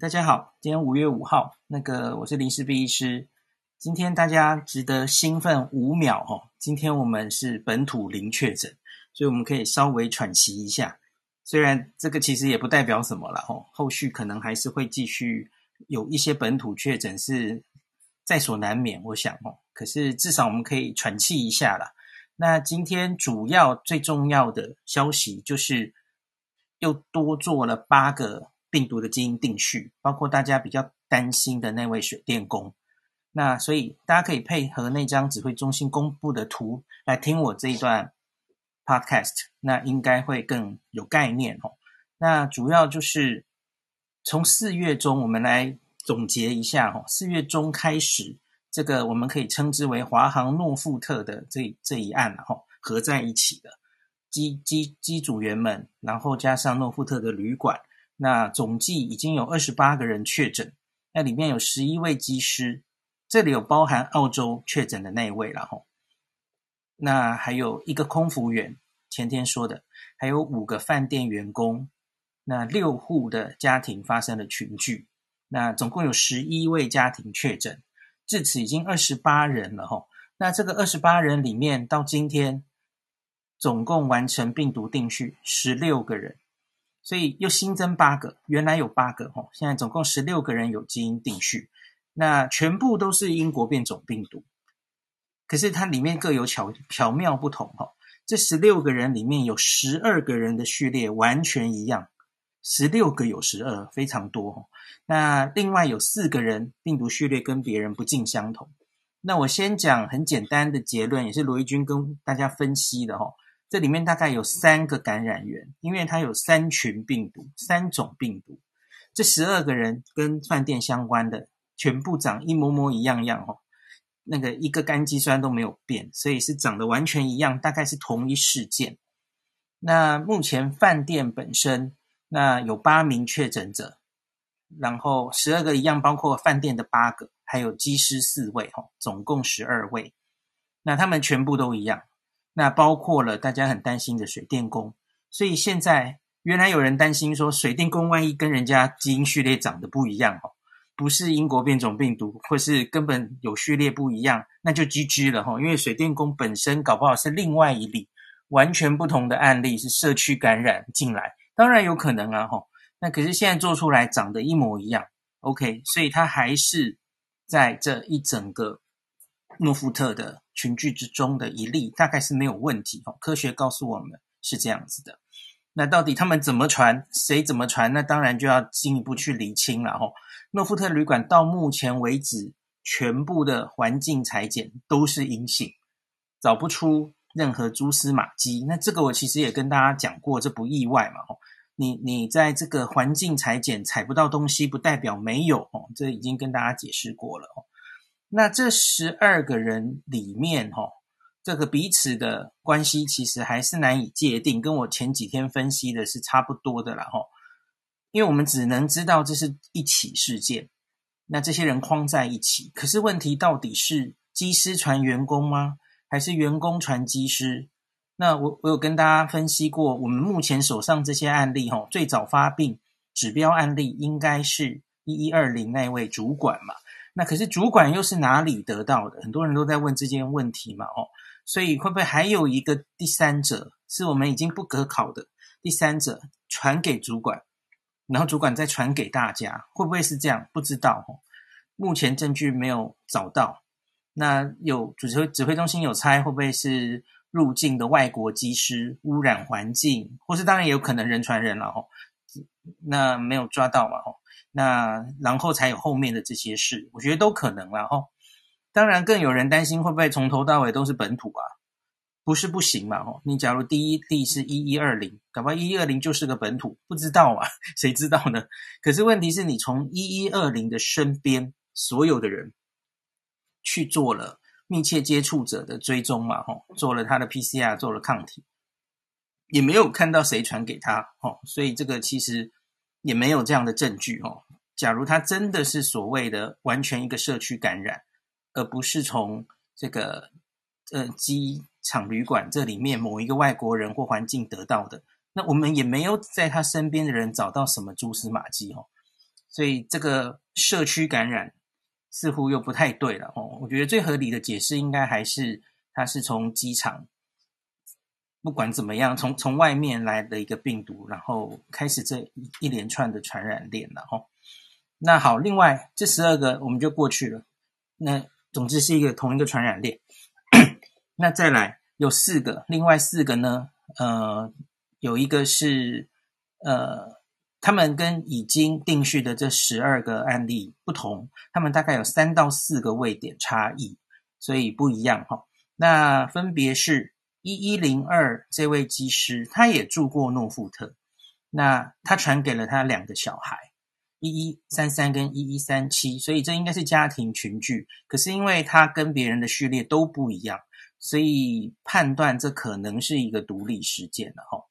大家好，今天五月五号，那个我是林氏璧医师。今天大家值得兴奋五秒哦。今天我们是本土零确诊，所以我们可以稍微喘息一下。虽然这个其实也不代表什么了哦，后续可能还是会继续有一些本土确诊是在所难免，我想哦。可是至少我们可以喘气一下了。那今天主要最重要的消息就是又多做了八个。病毒的基因定序，包括大家比较担心的那位水电工，那所以大家可以配合那张指挥中心公布的图来听我这一段 podcast，那应该会更有概念哦。那主要就是从四月中，我们来总结一下哦。四月中开始，这个我们可以称之为华航诺富特的这这一案哈，合在一起的机机机组员们，然后加上诺富特的旅馆。那总计已经有二十八个人确诊，那里面有十一位机师，这里有包含澳洲确诊的那一位了吼。那还有一个空服员，前天说的，还有五个饭店员工，那六户的家庭发生了群聚，那总共有十一位家庭确诊，至此已经二十八人了吼。那这个二十八人里面，到今天总共完成病毒定序十六个人。所以又新增八个，原来有八个吼，现在总共十六个人有基因定序，那全部都是英国变种病毒，可是它里面各有巧巧妙不同哈。这十六个人里面有十二个人的序列完全一样，十六个有十二，非常多哈。那另外有四个人病毒序列跟别人不尽相同。那我先讲很简单的结论，也是罗一军跟大家分析的哈。这里面大概有三个感染源，因为它有三群病毒，三种病毒。这十二个人跟饭店相关的，全部长一模模一样样哦，那个一个氨基酸都没有变，所以是长得完全一样，大概是同一事件。那目前饭店本身，那有八名确诊者，然后十二个一样，包括饭店的八个，还有机师四位，哈，总共十二位。那他们全部都一样。那包括了大家很担心的水电工，所以现在原来有人担心说，水电工万一跟人家基因序列长得不一样哦，不是英国变种病毒，或是根本有序列不一样，那就 GG 了哈，因为水电工本身搞不好是另外一例完全不同的案例，是社区感染进来，当然有可能啊哈，那可是现在做出来长得一模一样，OK，所以它还是在这一整个诺富特的。群聚之中的一例大概是没有问题哦，科学告诉我们是这样子的。那到底他们怎么传，谁怎么传？那当然就要进一步去厘清了哦。诺富特旅馆到目前为止，全部的环境采检都是阴性，找不出任何蛛丝马迹。那这个我其实也跟大家讲过，这不意外嘛哦。你你在这个环境采检采不到东西，不代表没有哦，这已经跟大家解释过了。那这十二个人里面，哈，这个彼此的关系其实还是难以界定，跟我前几天分析的是差不多的啦，哈。因为我们只能知道这是一起事件，那这些人框在一起，可是问题到底是机师传员工吗？还是员工传机师？那我我有跟大家分析过，我们目前手上这些案例，哈，最早发病指标案例应该是一一二零那位主管嘛。那可是主管又是哪里得到的？很多人都在问这件问题嘛，哦，所以会不会还有一个第三者，是我们已经不可考的第三者传给主管，然后主管再传给大家，会不会是这样？不知道哦，目前证据没有找到。那有指挥指挥中心有猜会不会是入境的外国机师污染环境，或是当然也有可能人传人了哦，那没有抓到嘛，哦。那然后才有后面的这些事，我觉得都可能啦齁。当然，更有人担心会不会从头到尾都是本土啊？不是不行嘛齁。你假如第一例是一一二零，搞不好一一二零就是个本土，不知道啊？谁知道呢？可是问题是你从一一二零的身边所有的人去做了密切接触者的追踪嘛齁，做了他的 PCR，做了抗体，也没有看到谁传给他齁，所以这个其实。也没有这样的证据哦。假如他真的是所谓的完全一个社区感染，而不是从这个呃机场旅馆这里面某一个外国人或环境得到的，那我们也没有在他身边的人找到什么蛛丝马迹哦。所以这个社区感染似乎又不太对了哦。我觉得最合理的解释应该还是它是从机场，不管怎么样，从从外面来的一个病毒，然后开始这一连串的传染链了哦。那好，另外这十二个我们就过去了。那总之是一个同一个传染链。那再来有四个，另外四个呢？呃，有一个是呃，他们跟已经定序的这十二个案例不同，他们大概有三到四个位点差异，所以不一样哈、哦。那分别是一一零二这位机师，他也住过诺富特，那他传给了他两个小孩。一一三三跟一一三七，所以这应该是家庭群聚。可是因为他跟别人的序列都不一样，所以判断这可能是一个独立事件了哈。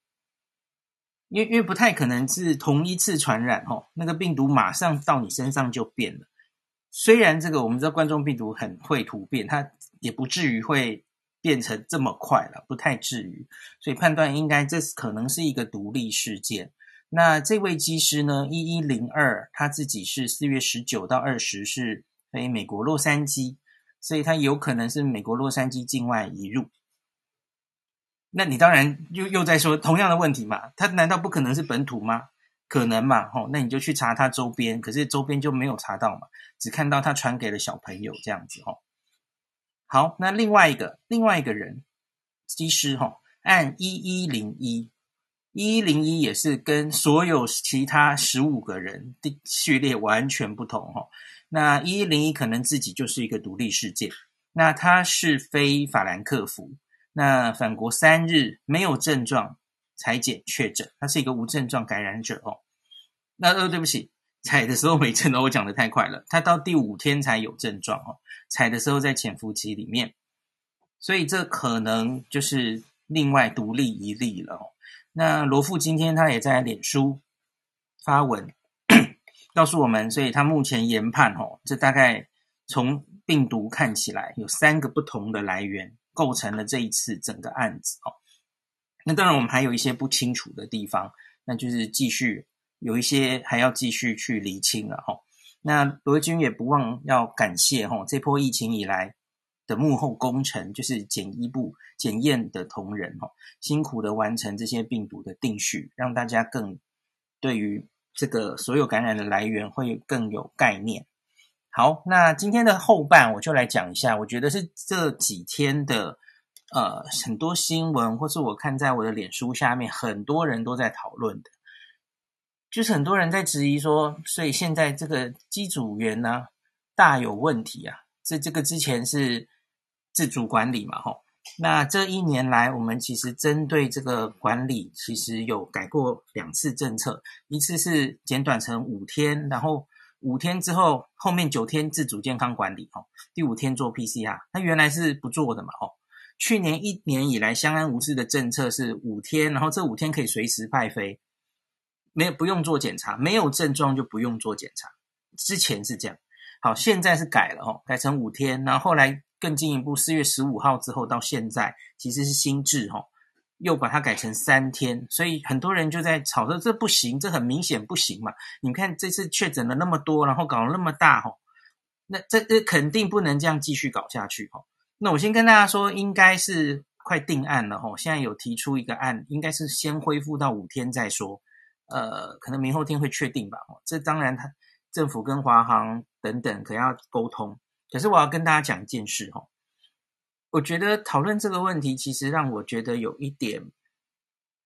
因为因为不太可能是同一次传染哈，那个病毒马上到你身上就变了。虽然这个我们知道冠状病毒很会突变，它也不至于会变成这么快了，不太至于。所以判断应该这可能是一个独立事件。那这位机师呢？一一零二，他自己是四月十九到二十是飞美国洛杉矶，所以他有可能是美国洛杉矶境外移入。那你当然又又在说同样的问题嘛？他难道不可能是本土吗？可能嘛？吼，那你就去查他周边，可是周边就没有查到嘛，只看到他传给了小朋友这样子吼。好，那另外一个另外一个人机师吼，按一一零一。一一零一也是跟所有其他十五个人的序列完全不同哈。那一一零一可能自己就是一个独立事件。那他是非法兰克福，那返国三日没有症状，采检确诊，他是一个无症状感染者哦。那呃，对不起，采的时候没症状，我讲得太快了。他到第五天才有症状哦，采的时候在潜伏期里面，所以这可能就是另外独立一例了哦。那罗富今天他也在脸书发文，告诉我们，所以他目前研判，吼，这大概从病毒看起来有三个不同的来源构成了这一次整个案子，哦。那当然我们还有一些不清楚的地方，那就是继续有一些还要继续去厘清了，吼。那罗军也不忘要感谢，吼，这波疫情以来。的幕后工程就是检疫部检验的同仁哈，辛苦的完成这些病毒的定序，让大家更对于这个所有感染的来源会更有概念。好，那今天的后半我就来讲一下，我觉得是这几天的呃很多新闻，或是我看在我的脸书下面很多人都在讨论的，就是很多人在质疑说，所以现在这个机组员呢大有问题啊，这这个之前是。自主管理嘛，吼，那这一年来，我们其实针对这个管理，其实有改过两次政策，一次是简短成五天，然后五天之后，后面九天自主健康管理，吼，第五天做 PCR，那原来是不做的嘛，吼，去年一年以来相安无事的政策是五天，然后这五天可以随时派飞，没有不用做检查，没有症状就不用做检查，之前是这样，好，现在是改了，吼，改成五天，然后后来。更进一步，四月十五号之后到现在，其实是新制哈，又把它改成三天，所以很多人就在吵说这不行，这很明显不行嘛。你看这次确诊了那么多，然后搞了那么大哈，那这这肯定不能这样继续搞下去哈。那我先跟大家说，应该是快定案了哈，现在有提出一个案，应该是先恢复到五天再说，呃，可能明后天会确定吧。这当然，他政府跟华航等等可要沟通。可是我要跟大家讲一件事哦，我觉得讨论这个问题，其实让我觉得有一点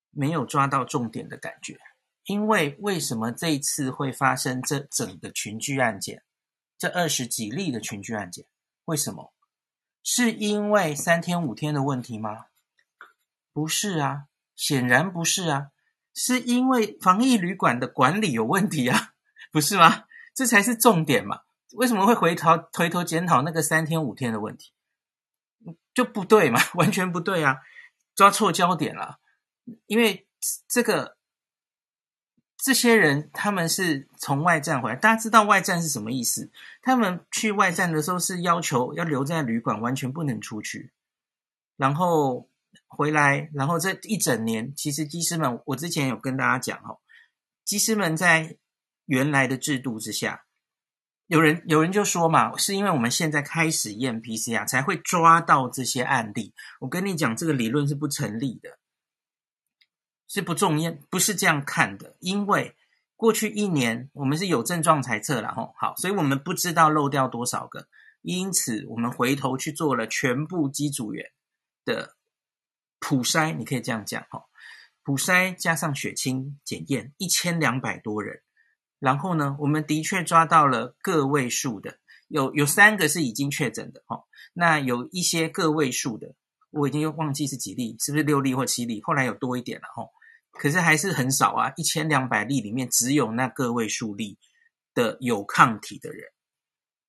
没有抓到重点的感觉。因为为什么这一次会发生这整个群聚案件，这二十几例的群聚案件，为什么？是因为三天五天的问题吗？不是啊，显然不是啊，是因为防疫旅馆的管理有问题啊，不是吗？这才是重点嘛。为什么会回头回头检讨那个三天五天的问题？就不对嘛，完全不对啊，抓错焦点了。因为这个这些人他们是从外站回来，大家知道外站是什么意思？他们去外站的时候是要求要留在旅馆，完全不能出去。然后回来，然后这一整年，其实机师们，我之前有跟大家讲哦，机师们在。原来的制度之下。有人有人就说嘛，是因为我们现在开始验 PCR 才会抓到这些案例。我跟你讲，这个理论是不成立的，是不重要，不是这样看的。因为过去一年我们是有症状才测了吼，好，所以我们不知道漏掉多少个，因此我们回头去做了全部机组员的普筛，你可以这样讲吼，普筛加上血清检验，一千两百多人。然后呢，我们的确抓到了个位数的，有有三个是已经确诊的哦。那有一些个位数的，我已经又忘记是几例，是不是六例或七例？后来有多一点了哦，可是还是很少啊，一千两百例里面只有那个位数例的有抗体的人。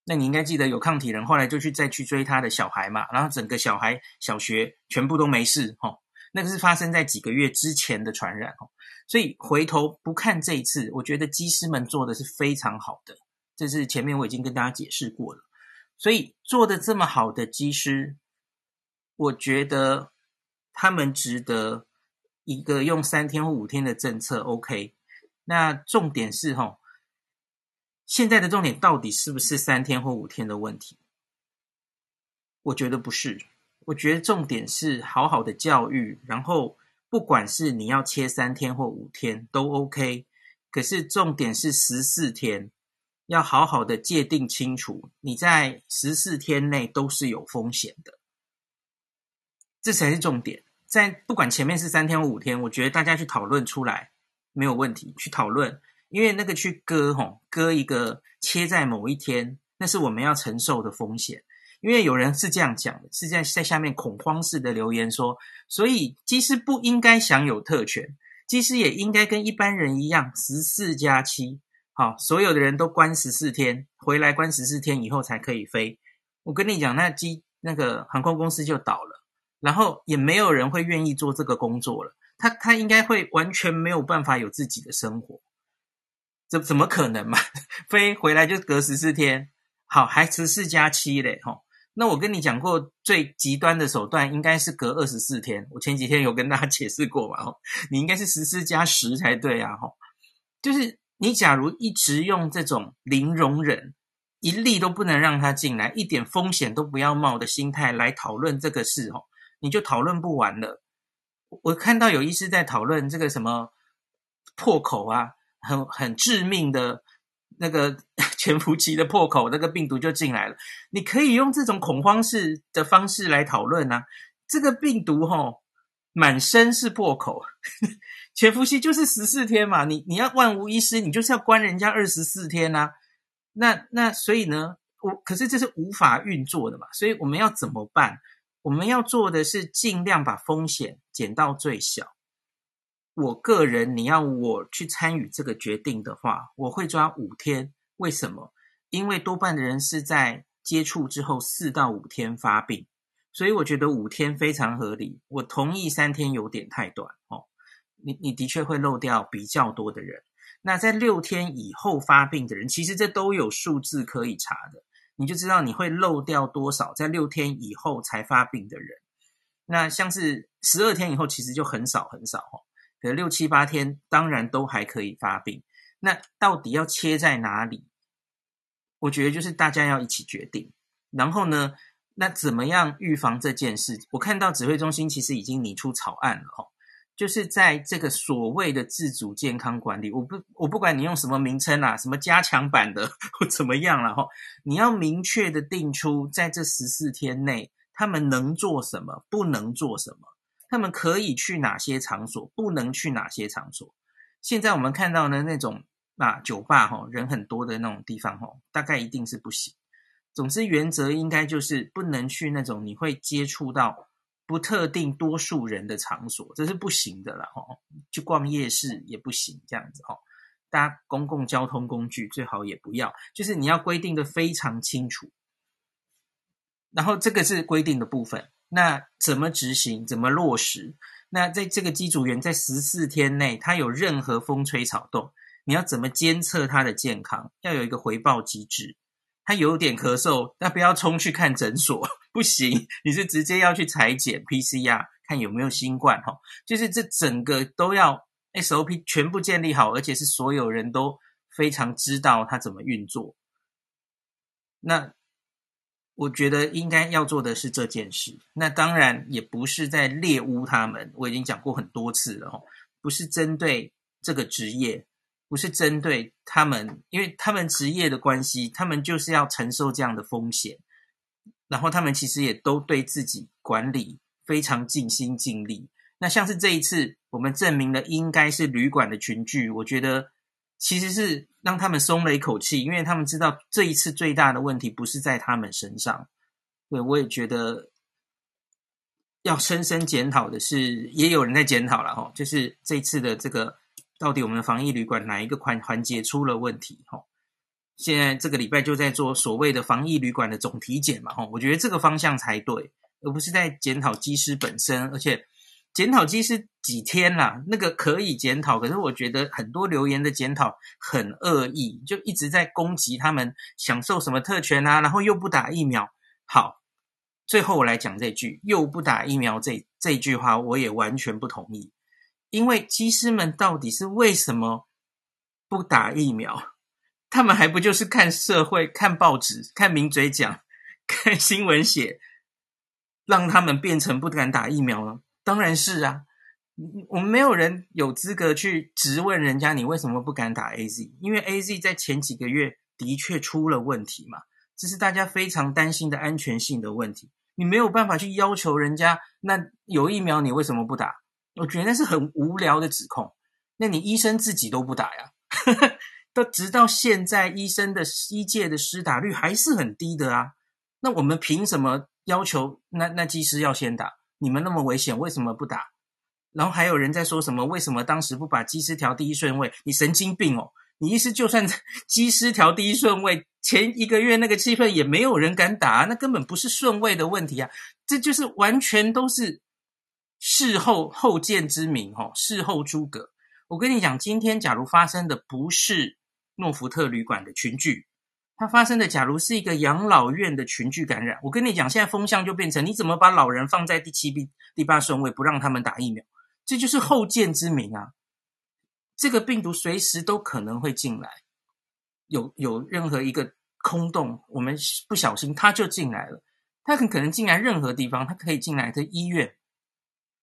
那你应该记得有抗体人，后来就去再去追他的小孩嘛，然后整个小孩小学全部都没事哦。那个是发生在几个月之前的传染哦。所以回头不看这一次，我觉得机师们做的是非常好的。这是前面我已经跟大家解释过了。所以做的这么好的机师，我觉得他们值得一个用三天或五天的政策。OK，那重点是哈，现在的重点到底是不是三天或五天的问题？我觉得不是。我觉得重点是好好的教育，然后。不管是你要切三天或五天都 OK，可是重点是十四天，要好好的界定清楚，你在十四天内都是有风险的，这才是重点。在不管前面是三天或五天，我觉得大家去讨论出来没有问题，去讨论，因为那个去割吼割一个切在某一天，那是我们要承受的风险。因为有人是这样讲的，是在在下面恐慌式的留言说，所以机师不应该享有特权，机师也应该跟一般人一样十四加七，好，所有的人都关十四天，回来关十四天以后才可以飞。我跟你讲，那机那个航空公司就倒了，然后也没有人会愿意做这个工作了。他他应该会完全没有办法有自己的生活，怎怎么可能嘛？飞回来就隔十四天，好，还十四加七嘞，吼。那我跟你讲过，最极端的手段应该是隔二十四天。我前几天有跟大家解释过嘛，你应该是十四加十才对啊，吼，就是你假如一直用这种零容忍，一例都不能让他进来，一点风险都不要冒的心态来讨论这个事，吼，你就讨论不完了。我看到有医师在讨论这个什么破口啊，很很致命的。那个潜伏期的破口，那个病毒就进来了。你可以用这种恐慌式的方式来讨论啊。这个病毒齁，满身是破口，潜伏期就是十四天嘛。你你要万无一失，你就是要关人家二十四天啊。那那所以呢，我可是这是无法运作的嘛。所以我们要怎么办？我们要做的是尽量把风险减到最小。我个人，你要我去参与这个决定的话，我会抓五天。为什么？因为多半的人是在接触之后四到五天发病，所以我觉得五天非常合理。我同意三天有点太短哦。你你的确会漏掉比较多的人。那在六天以后发病的人，其实这都有数字可以查的，你就知道你会漏掉多少在六天以后才发病的人。那像是十二天以后，其实就很少很少哦。可六七八天当然都还可以发病，那到底要切在哪里？我觉得就是大家要一起决定。然后呢，那怎么样预防这件事？我看到指挥中心其实已经拟出草案了哦，就是在这个所谓的自主健康管理，我不我不管你用什么名称啦，什么加强版的或怎么样了哈，你要明确的定出在这十四天内他们能做什么，不能做什么。他们可以去哪些场所，不能去哪些场所？现在我们看到的那种啊酒吧哈，人很多的那种地方哈，大概一定是不行。总之原则应该就是不能去那种你会接触到不特定多数人的场所，这是不行的了哈。去逛夜市也不行，这样子哈。搭公共交通工具最好也不要，就是你要规定的非常清楚。然后这个是规定的部分。那怎么执行？怎么落实？那在这个机组员在十四天内，他有任何风吹草动，你要怎么监测他的健康？要有一个回报机制。他有点咳嗽，那不要冲去看诊所，不行，你是直接要去裁剪 PCR，看有没有新冠哈。就是这整个都要 SOP 全部建立好，而且是所有人都非常知道它怎么运作。那我觉得应该要做的是这件事。那当然也不是在猎污他们，我已经讲过很多次了哦，不是针对这个职业，不是针对他们，因为他们职业的关系，他们就是要承受这样的风险。然后他们其实也都对自己管理非常尽心尽力。那像是这一次，我们证明了应该是旅馆的群聚，我觉得其实是让他们松了一口气，因为他们知道这一次最大的问题不是在他们身上。对，我也觉得要深深检讨的是，也有人在检讨了哈，就是这次的这个到底我们的防疫旅馆哪一个环环节出了问题哈？现在这个礼拜就在做所谓的防疫旅馆的总体检嘛哈，我觉得这个方向才对，而不是在检讨机师本身，而且。检讨机师几天啦？那个可以检讨，可是我觉得很多留言的检讨很恶意，就一直在攻击他们享受什么特权啊，然后又不打疫苗。好，最后我来讲这句“又不打疫苗”这这句话，我也完全不同意。因为机师们到底是为什么不打疫苗？他们还不就是看社会、看报纸、看名嘴讲、看新闻写，让他们变成不敢打疫苗了？当然是啊，我们没有人有资格去质问人家你为什么不敢打 AZ，因为 AZ 在前几个月的确出了问题嘛，这是大家非常担心的安全性的问题，你没有办法去要求人家，那有疫苗你为什么不打？我觉得那是很无聊的指控，那你医生自己都不打呀，到直到现在医生的医界的施打率还是很低的啊，那我们凭什么要求那那技师要先打？你们那么危险，为什么不打？然后还有人在说什么？为什么当时不把机师调第一顺位？你神经病哦！你意思就算 机师调第一顺位，前一个月那个气氛也没有人敢打啊，那根本不是顺位的问题啊！这就是完全都是事后后见之明哦，事后诸葛。我跟你讲，今天假如发生的不是诺福特旅馆的群聚。它发生的，假如是一个养老院的群聚感染，我跟你讲，现在风向就变成，你怎么把老人放在第七、第第八顺位，不让他们打疫苗？这就是后见之明啊！这个病毒随时都可能会进来，有有任何一个空洞，我们不小心它就进来了。它很可能进来任何地方，它可以进来的医院。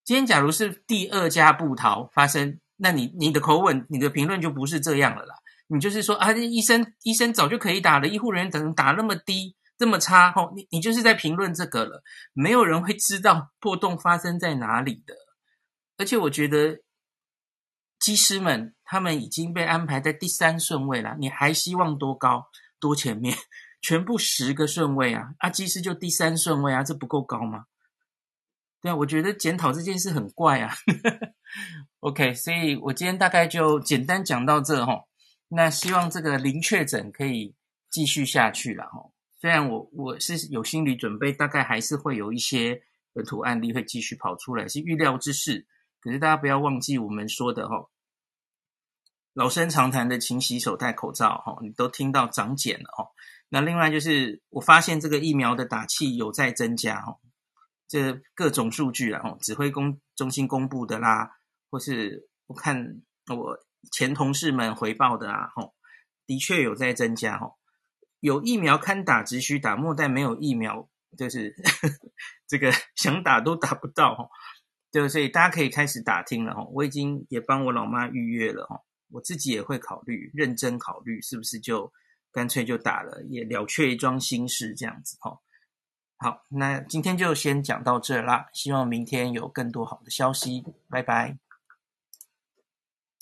今天假如是第二家部桃发生，那你你的口吻、你的评论就不是这样了啦。你就是说啊，医生医生早就可以打了，医护人员怎么打那么低，这么差？吼，你你就是在评论这个了，没有人会知道破洞发生在哪里的。而且我觉得机师们他们已经被安排在第三顺位了，你还希望多高多前面？全部十个顺位啊，啊，机师就第三顺位啊，这不够高吗？对啊，我觉得检讨这件事很怪啊。OK，所以我今天大概就简单讲到这吼。那希望这个零确诊可以继续下去了哈。虽然我我是有心理准备，大概还是会有一些本土案例会继续跑出来，是预料之事。可是大家不要忘记我们说的哈，老生常谈的勤洗手、戴口罩哈，你都听到长茧了哈。那另外就是我发现这个疫苗的打气有在增加哈，这各种数据啊，指挥公中心公布的啦，或是我看我。前同事们回报的啊，吼，的确有在增加，吼，有疫苗堪打只需打，莫待没有疫苗，就是呵 呵这个想打都打不到，吼，对，所以大家可以开始打听了，吼，我已经也帮我老妈预约了，吼，我自己也会考虑，认真考虑是不是就干脆就打了，也了却一桩心事这样子，吼，好，那今天就先讲到这啦，希望明天有更多好的消息，拜拜。